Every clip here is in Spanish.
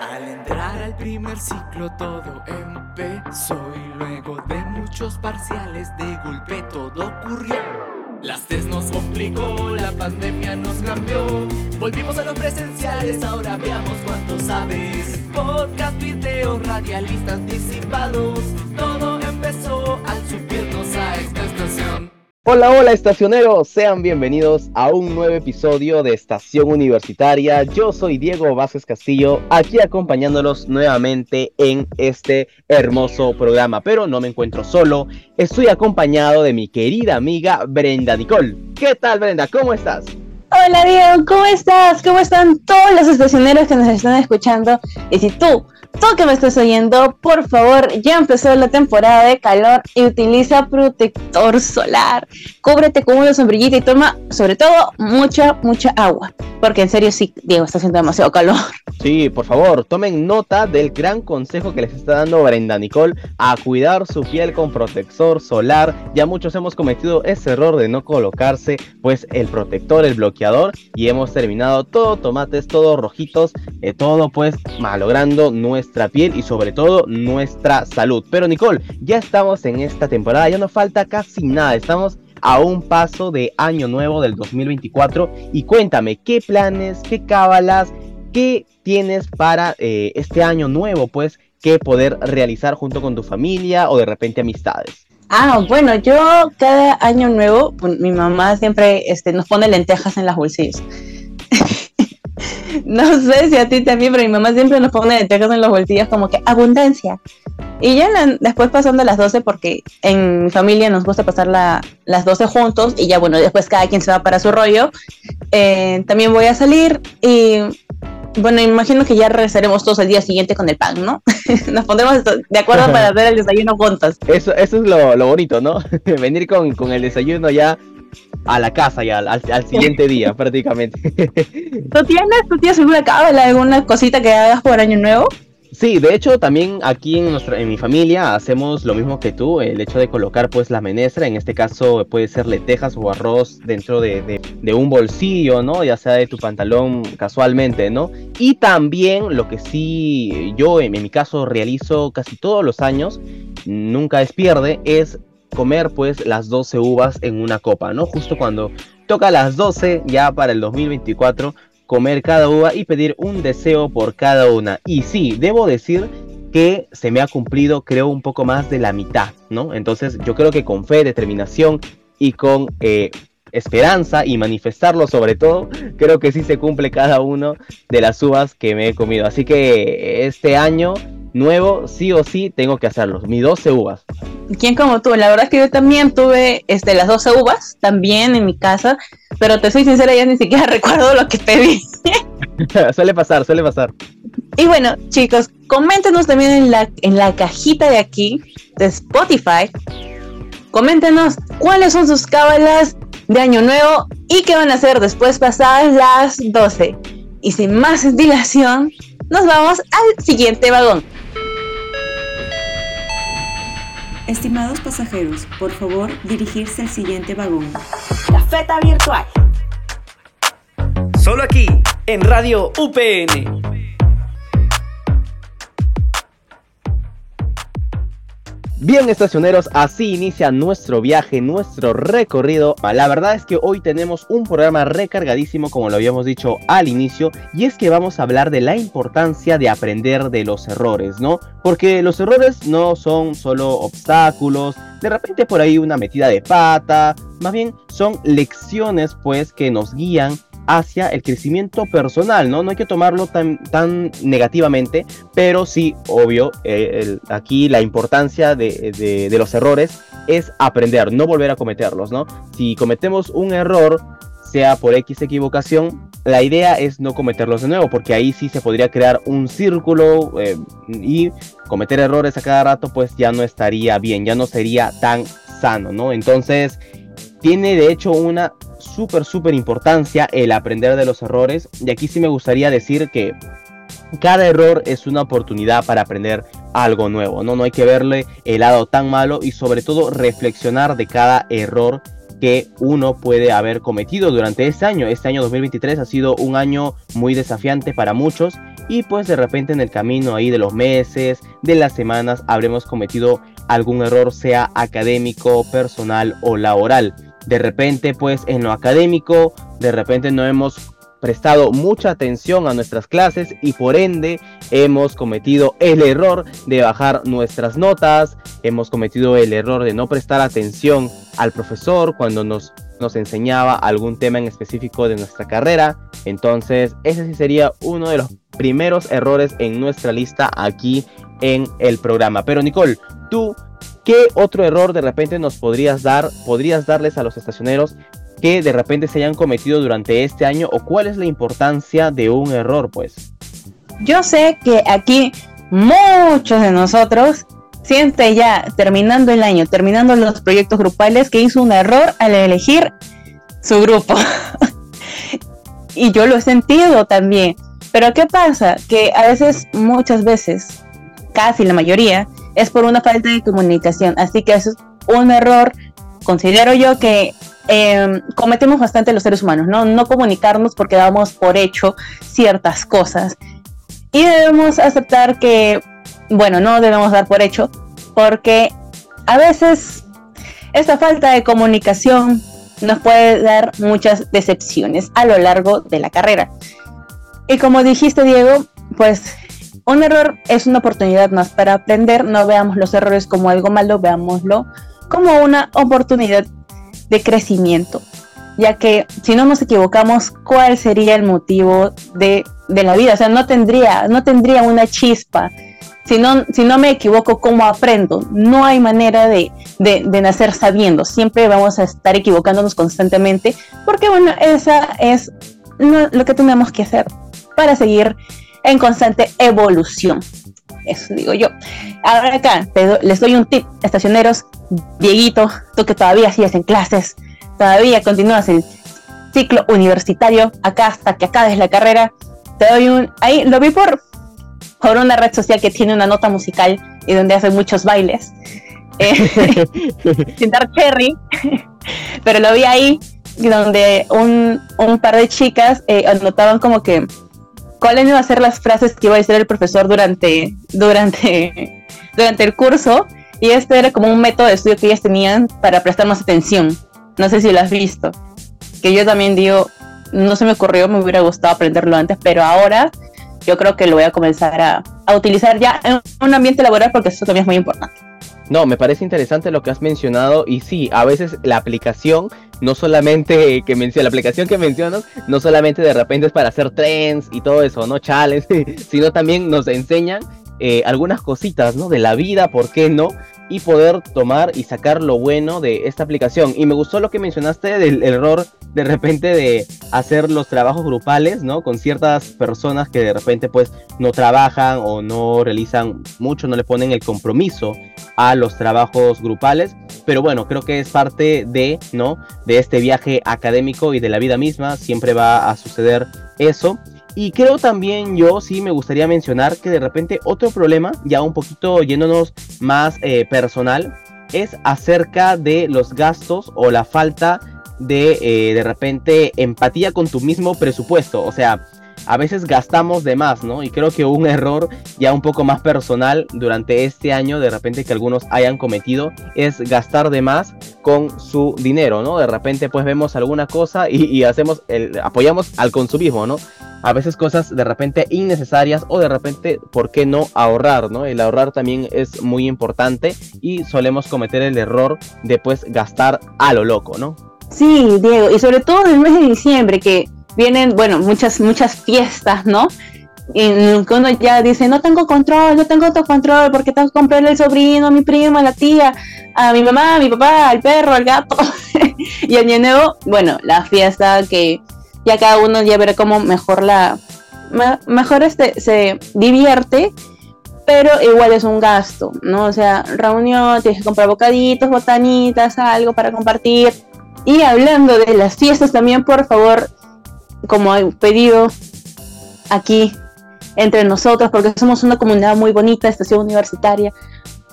Al entrar al primer ciclo todo empezó y luego de muchos parciales de golpe todo ocurrió. Las test nos complicó, la pandemia nos cambió. Volvimos a los presenciales, ahora veamos cuánto sabes. Podcast, videos, radialistas anticipados. Todo empezó al subirnos a estación. Hola, hola estacioneros, sean bienvenidos a un nuevo episodio de Estación Universitaria. Yo soy Diego Vázquez Castillo, aquí acompañándolos nuevamente en este hermoso programa, pero no me encuentro solo, estoy acompañado de mi querida amiga Brenda Nicole. ¿Qué tal Brenda? ¿Cómo estás? Hola Diego, ¿cómo estás? ¿Cómo están todos los estacioneros que nos están escuchando? Y si tú Tú que me estás oyendo, por favor, ya empezó la temporada de calor y utiliza protector solar. Cúbrete con una sombrillita y toma, sobre todo, mucha, mucha agua. Porque en serio, sí, Diego, está haciendo demasiado calor. Sí, por favor, tomen nota del gran consejo que les está dando Brenda Nicole a cuidar su piel con protector solar. Ya muchos hemos cometido ese error de no colocarse, pues, el protector, el bloqueador, y hemos terminado todo tomates, todos rojitos, eh, todo, pues, malogrando nuestro nuestra piel y sobre todo nuestra salud. Pero Nicole, ya estamos en esta temporada, ya no falta casi nada, estamos a un paso de año nuevo del 2024 y cuéntame, ¿qué planes, qué cábalas, qué tienes para eh, este año nuevo, pues, que poder realizar junto con tu familia o de repente amistades? Ah, bueno, yo cada año nuevo, pues, mi mamá siempre este, nos pone lentejas en las bolsillas. No sé si a ti también, pero mi mamá siempre nos pone lentejas en los bolsillos como que abundancia. Y ya después pasando las 12, porque en mi familia nos gusta pasar las 12 juntos y ya bueno, después cada quien se va para su rollo. Eh, también voy a salir y bueno, imagino que ya regresaremos todos el día siguiente con el pan, ¿no? Nos pondremos de acuerdo para hacer el desayuno juntos. Eso, eso es lo, bonito, ¿no? Venir con, con, el desayuno ya a la casa ya, al, siguiente día prácticamente. ¿Tú tienes, tú tienes alguna cábala, alguna cosita que hagas por Año Nuevo? Sí, de hecho también aquí en nuestra en mi familia hacemos lo mismo que tú, el hecho de colocar pues la menestra, en este caso puede ser lentejas o arroz dentro de, de, un bolsillo, ¿no? Ya sea de tu pantalón casualmente, ¿no? Y también lo que sí yo en, en mi caso realizo casi todos los años, nunca es pierde, es comer pues las 12 uvas en una copa, ¿no? Justo cuando toca las 12 ya para el 2024, comer cada uva y pedir un deseo por cada una. Y sí, debo decir que se me ha cumplido creo un poco más de la mitad, ¿no? Entonces yo creo que con fe, determinación y con eh, esperanza y manifestarlo sobre todo, creo que sí se cumple cada uno de las uvas que me he comido. Así que este año nuevo, sí o sí, tengo que hacerlo. Mis 12 uvas. ¿Quién como tú? La verdad es que yo también tuve este, las 12 uvas, también en mi casa, pero te soy sincera, ya ni siquiera recuerdo lo que pedí. suele pasar, suele pasar. Y bueno, chicos, coméntenos también en la, en la cajita de aquí, de Spotify. Coméntenos cuáles son sus cábalas de Año Nuevo y qué van a hacer después pasadas las 12. Y sin más dilación, nos vamos al siguiente vagón. Estimados pasajeros, por favor dirigirse al siguiente vagón. La feta virtual. Solo aquí, en Radio UPN. Bien estacioneros, así inicia nuestro viaje, nuestro recorrido. La verdad es que hoy tenemos un programa recargadísimo como lo habíamos dicho al inicio y es que vamos a hablar de la importancia de aprender de los errores, ¿no? Porque los errores no son solo obstáculos, de repente por ahí una metida de pata, más bien son lecciones pues que nos guían hacia el crecimiento personal, ¿no? No hay que tomarlo tan, tan negativamente, pero sí, obvio, eh, aquí la importancia de, los errores es aprender, no volver a cometerlos, ¿no? Si cometemos un error, sea por X equivocación, la idea es no cometerlos de nuevo, porque ahí sí se podría crear un círculo eh, y cometer errores a cada rato, pues ya no estaría bien, ya no sería tan sano, ¿no? Entonces, tiene de hecho una súper, súper importancia el aprender de los errores. Y aquí sí me gustaría decir que cada error es una oportunidad para aprender algo nuevo, ¿no? No hay que verle el lado tan malo y sobre todo reflexionar de cada error que uno puede haber cometido durante este año. Este año 2023 ha sido un año muy desafiante para muchos y pues de repente en el camino ahí de los meses, de las semanas, habremos cometido algún error, sea académico, personal o laboral. De repente pues en lo académico, de repente no hemos prestado mucha atención a nuestras clases y por ende hemos cometido el error de bajar nuestras notas, hemos cometido el error de no prestar atención al profesor cuando nos, nos enseñaba algún tema en específico de nuestra carrera. Entonces ese sí sería uno de los primeros errores en nuestra lista aquí en el programa. Pero Nicole, tú ¿Qué otro error de repente nos podrías dar, podrías darles a los estacioneros que de repente se hayan cometido durante este año o cuál es la importancia de un error, pues. Yo sé que aquí muchos de nosotros siente ya terminando el año, terminando los proyectos grupales, que hizo un error al elegir su grupo. y yo lo he sentido también. Pero ¿qué pasa? Que a veces, muchas veces, casi la mayoría, es por una falta de comunicación. Así que eso es un error. Considero yo que Em, cometemos bastante los seres humanos, ¿no? No comunicarnos porque damos por hecho ciertas cosas. Y debemos aceptar que, bueno, no debemos dar por hecho, porque a veces esta falta de comunicación nos puede dar muchas decepciones a lo largo de la carrera. Y como dijiste, Diego, pues un error es una oportunidad más para aprender. No veamos los errores como algo malo, veámoslo como una oportunidad de crecimiento, ya que si no nos equivocamos, ¿cuál sería el motivo de, la vida? O sea, no tendría, no tendría una chispa. Si no, si no me equivoco, ¿cómo aprendo? No hay manera de, de, nacer sabiendo. Siempre vamos a estar equivocándonos constantemente, porque bueno, esa es lo, que tenemos que hacer para seguir en constante evolución. Eso digo yo. Ahora acá les doy un tip, estacioneros, Dieguito, tú que todavía sigues en clases, todavía continúas el ciclo universitario, acá hasta que acabes la carrera, te doy un... Ahí lo vi por, por una red social que tiene una nota musical y donde hace muchos bailes. Eh, sin dar cherry, pero lo vi ahí donde un, un par de chicas eh, anotaban como que cuáles iban a ser las frases que iba a decir el profesor durante, durante, durante el curso y este era como un método de estudio que ellas tenían para prestar más atención. No sé si lo has visto. Que yo también digo, no se me ocurrió, me hubiera gustado aprenderlo antes, pero ahora yo creo que lo voy a comenzar a, a utilizar ya en un ambiente laboral porque eso también es muy importante. No, me parece interesante lo que has mencionado y sí, a veces la aplicación no solamente que menciona la aplicación que mencionas, no solamente de repente es para hacer trends y todo eso, no challenge, sino también nos enseñan eh, algunas cositas, ¿no? De la vida, ¿por qué no? Y poder tomar y sacar lo bueno de esta aplicación. Y me gustó lo que mencionaste del error de repente de hacer los trabajos grupales, ¿no? Con ciertas personas que de repente pues no trabajan o no realizan mucho, no le ponen el compromiso a los trabajos grupales. Pero bueno, creo que es parte de, ¿no? De este viaje académico y de la vida misma. Siempre va a suceder eso. Y creo también yo sí me gustaría mencionar que de repente otro problema, ya un poquito yéndonos más eh, personal, es acerca de los gastos o la falta de eh, de repente empatía con tu mismo presupuesto. O sea, a veces gastamos de más, ¿no? Y creo que un error ya un poco más personal durante este año, de repente que algunos hayan cometido, es gastar de más con su dinero, ¿no? De repente pues vemos alguna cosa y, hacemos, el, apoyamos al consumismo, ¿no? A veces cosas de repente innecesarias o de repente, ¿por qué no ahorrar, ¿no? El ahorrar también es muy importante y solemos cometer el error de pues gastar a lo loco, ¿no? Sí, Diego, y sobre todo en el mes de diciembre, que vienen, bueno, muchas, muchas fiestas, ¿no? Y uno ya dice, no tengo control, no tengo control porque tengo que comprarle al sobrino, a mi prima, a la tía, a mi mamá, a mi papá, al perro, al gato. y el nuevo, bueno, la fiesta que ya cada uno ya verá cómo mejor la, mejor este, se divierte, pero igual es un gasto, ¿no? O sea, reunión, tienes que comprar bocaditos, botanitas, algo para compartir. Y hablando de las fiestas también, por favor, como he pedido aquí entre nosotros, porque somos una comunidad muy bonita, estación universitaria.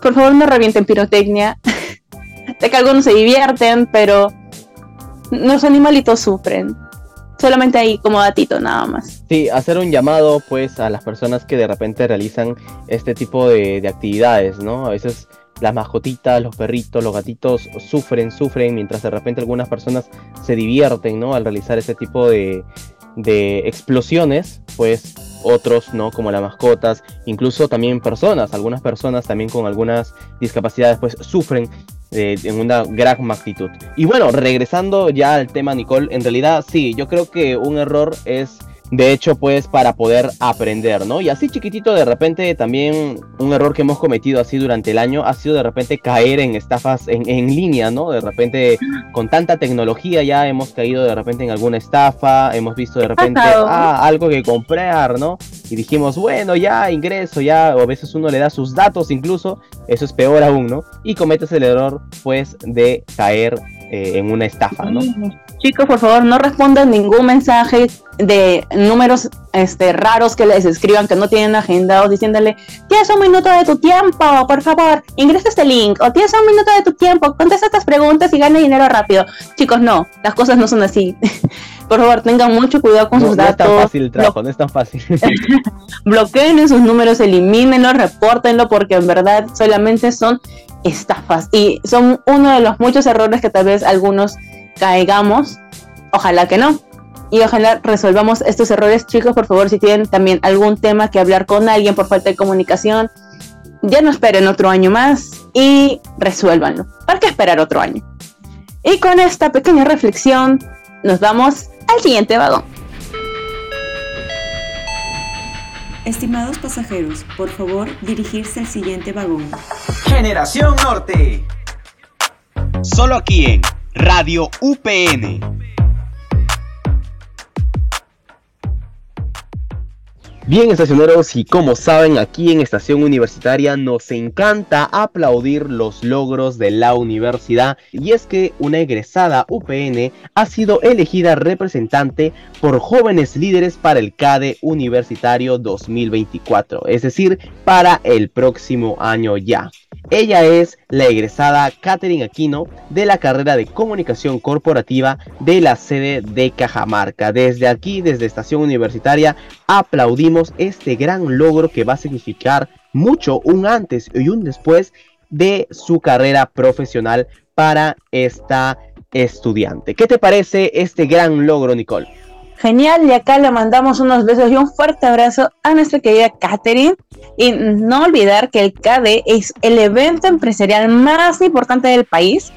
Por favor, no revienten pirotecnia. de que algunos se divierten, pero los animalitos sufren. Solamente ahí como datito nada más. Sí, hacer un llamado pues a las personas que de repente realizan este tipo de actividades, ¿no? A veces las mascotitas, los perritos, los gatitos sufren, sufren, mientras de repente algunas personas se divierten, ¿no? Al realizar ese tipo de, de explosiones, pues otros no, como las mascotas, incluso también personas, algunas personas también con algunas discapacidades, pues sufren eh, en una gran magnitud. Y bueno, regresando ya al tema, Nicole, en realidad sí, yo creo que un error es de hecho, pues para poder aprender, ¿no? Y así chiquitito, de repente también un error que hemos cometido así durante el año ha sido de repente caer en estafas en, en línea, ¿no? De repente con tanta tecnología ya hemos caído de repente en alguna estafa, hemos visto de repente ah, algo que comprar, ¿no? Y dijimos, bueno, ya ingreso, ya, o a veces uno le da sus datos incluso, eso es peor aún, ¿no? Y cometes el error, pues, de caer eh, en una estafa, ¿no? Chicos, por favor, no respondan ningún mensaje de números este, raros que les escriban que no tienen agendados diciéndole, tienes un minuto de tu tiempo, por favor, ingresa este link, o tienes un minuto de tu tiempo, contesta estas preguntas y gana dinero rápido. Chicos, no, las cosas no son así. por favor, tengan mucho cuidado con No, sus no es datos. tan fácil el trabajo, no es tan fácil. bloqueen esos números, elimínenlos, repórtenlo, porque en verdad solamente son estafas y son uno de los muchos errores que tal vez algunos caigamos. Ojalá que no. Y ojalá resolvamos estos errores, chicos. Por favor, si tienen también algún tema que hablar con alguien por falta de comunicación, ya no esperen otro año más y resuélvanlo. ¿Para qué esperar otro año? Y con esta pequeña reflexión, nos vamos al siguiente vagón. Estimados pasajeros, por favor dirigirse al siguiente vagón. Generación Norte. Solo aquí en Radio UPN. Bien, estacioneros, y como saben, aquí en Estación Universitaria nos encanta aplaudir los logros de la universidad. Y es que una egresada UPN ha sido elegida representante por jóvenes líderes para el CADE Universitario 2024, es decir, para el próximo año ya. Ella es la egresada Catherine Aquino de la carrera de comunicación corporativa de la sede de Cajamarca. Desde aquí, desde Estación Universitaria, aplaudimos este gran logro que va a significar mucho un antes y un después de su carrera profesional para esta estudiante. ¿Qué te parece este gran logro, Nicole? Genial, y acá le mandamos unos besos y un fuerte abrazo a nuestra querida Katherine. Y no olvidar que el CADE es el evento empresarial más importante del país.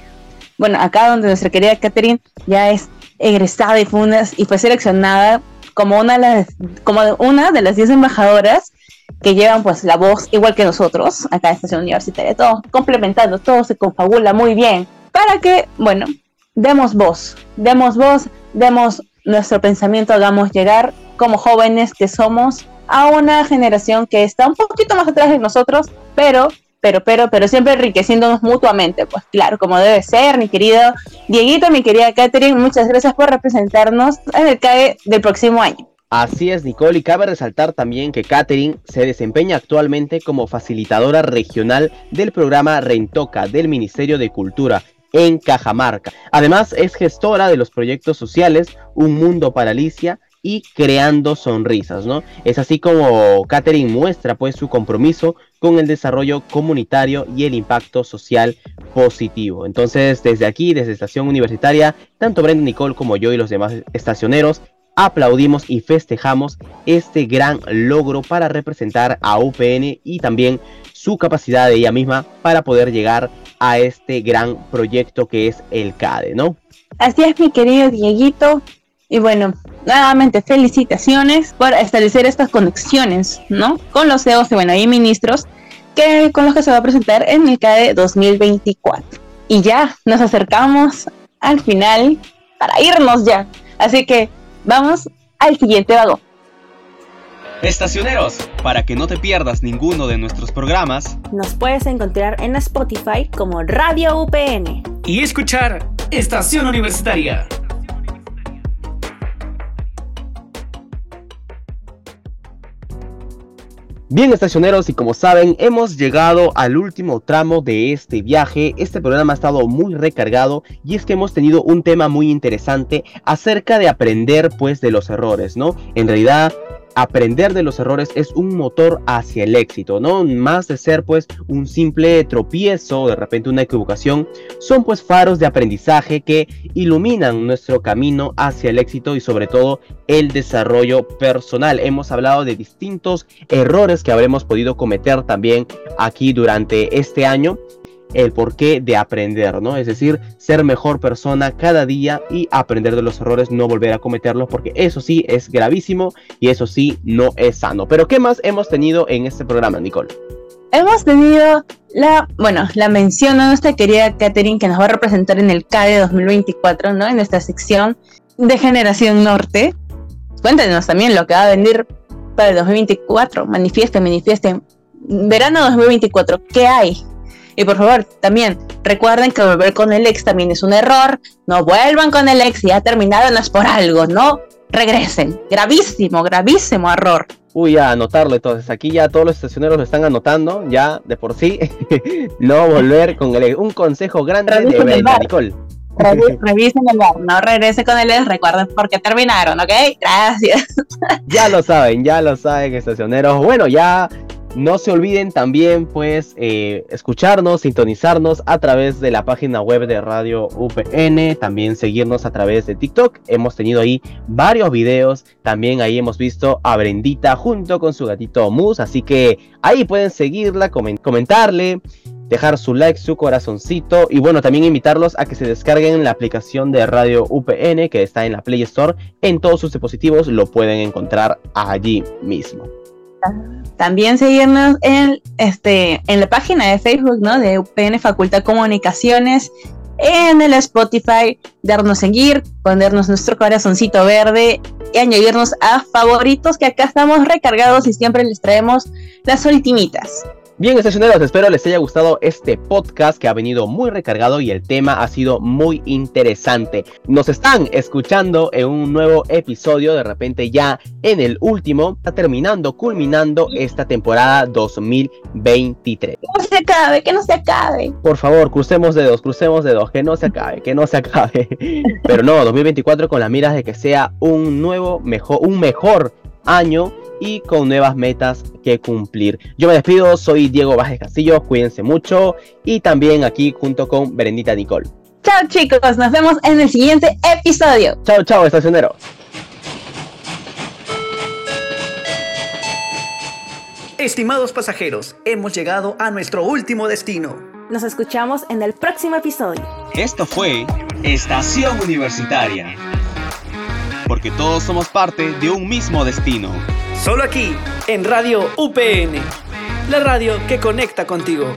Bueno, acá donde nuestra querida Katherine ya es egresada y fue, una- y fue seleccionada como una de las, como una de las 10 embajadoras que llevan pues la voz igual que nosotros, acá en Estación Universitaria, todo complementando, todo se confabula muy bien, para que, bueno, demos voz, demos voz, demos nuestro pensamiento, hagamos llegar como jóvenes que somos a una generación que está un poquito más atrás de nosotros, pero, pero, pero, pero siempre enriqueciéndonos mutuamente, pues claro, como debe ser, mi querido Dieguito, mi querida Catherine, muchas gracias por representarnos en el CAE del próximo año. Así es, Nicole, y cabe resaltar también que Katherine se desempeña actualmente como facilitadora regional del programa Rentoca del Ministerio de Cultura en Cajamarca. Además, es gestora de los proyectos sociales Un Mundo para Alicia y Creando Sonrisas, ¿no? Es así como Katherine muestra pues su compromiso con el desarrollo comunitario y el impacto social positivo. Entonces, desde aquí, desde Estación Universitaria, tanto Brenda Nicole como yo y los demás estacioneros aplaudimos y festejamos este gran logro para representar a UPN y también su capacidad de ella misma para poder llegar a este gran proyecto que es el CADE, ¿no? Así es, mi querido Dieguito. Y bueno, nuevamente felicitaciones por establecer estas conexiones, ¿no? Con los CEOs y bueno, hay ministros que, con los que se va a presentar en el CADE 2024. Y ya nos acercamos al final para irnos ya. Así que vamos al siguiente vagón. Estacioneros, para que no te pierdas ninguno de nuestros programas, Nos puedes encontrar en Spotify como Radio UPN. Y escuchar Estación Universitaria. Bien estacioneros y como saben hemos llegado al último tramo de este viaje, este programa ha estado muy recargado y es que hemos tenido un tema muy interesante acerca de aprender pues de los errores, ¿no? En realidad aprender de los errores es un motor hacia el éxito, ¿no? Más de ser pues un simple tropiezo, de repente una equivocación, son pues faros de aprendizaje que iluminan nuestro camino hacia el éxito y sobre todo el desarrollo personal. Hemos hablado de distintos errores que habremos podido cometer también aquí durante este año el porqué de aprender, ¿no? Es decir, ser mejor persona cada día y aprender de los errores, no volver a cometerlos, porque eso sí es gravísimo y eso sí no es sano. Pero ¿qué más hemos tenido en este programa, Nicole? Hemos tenido la, bueno, la mención a nuestra querida Katherine que nos va a representar en el CADE 2024, ¿no? En esta sección de Generación Norte. Cuéntenos también lo que va a venir para el 2024. Manifiesten, manifiesten. Verano 2024, ¿qué hay? Y por favor, también recuerden que volver con el ex también es un error. No vuelvan con el ex, ya terminaron, no es por algo, no regresen. Gravísimo, gravísimo error. Uy, ya anotarlo entonces. Aquí ya todos los estacioneros lo están anotando, ya de por sí. no volver con el ex. Un consejo grande de Brenda, Nicole. Revisen el bar, no regrese con el ex, recuerden por qué terminaron, ¿ok? Gracias. ya lo saben, ya lo saben, estacioneros. Bueno, ya no se olviden también pues eh, escucharnos, sintonizarnos a través de la página web de Radio UPN, también seguirnos a través de TikTok. Hemos tenido ahí varios videos, también ahí hemos visto a Brendita junto con su gatito Mus, así que ahí pueden seguirla, comentarle, dejar su like, su corazoncito y bueno, también invitarlos a que se descarguen la aplicación de Radio UPN que está en la Play Store. En todos sus dispositivos lo pueden encontrar allí mismo. También seguirnos en, este, en la página de Facebook ¿no? de UPN Facultad Comunicaciones, en el Spotify, darnos seguir, ponernos nuestro corazoncito verde y añadirnos a favoritos que acá estamos recargados y siempre les traemos las ultimitas. Bien, estacioneros, espero les haya gustado este podcast que ha venido muy recargado y el tema ha sido muy interesante. Nos están escuchando en un nuevo episodio, de repente ya en el último, está terminando, culminando esta temporada 2023. Que no se acabe, que no se acabe. Por favor, crucemos dedos, crucemos dedos, que no se acabe, que no se acabe. Pero no, 2024 con la miras de que sea un nuevo, mejor, un mejor año y con nuevas metas que cumplir. Yo me despido, soy Diego Vázquez Castillo, cuídense mucho y también aquí junto con Berendita Nicole. Chao chicos, nos vemos en el siguiente episodio. Chao, chao, estacioneros. Estimados pasajeros, hemos llegado a nuestro último destino. Nos escuchamos en el próximo episodio. Esto fue Estación Universitaria. Porque todos somos parte de un mismo destino. Solo aquí, en Radio UPN, la radio que conecta contigo.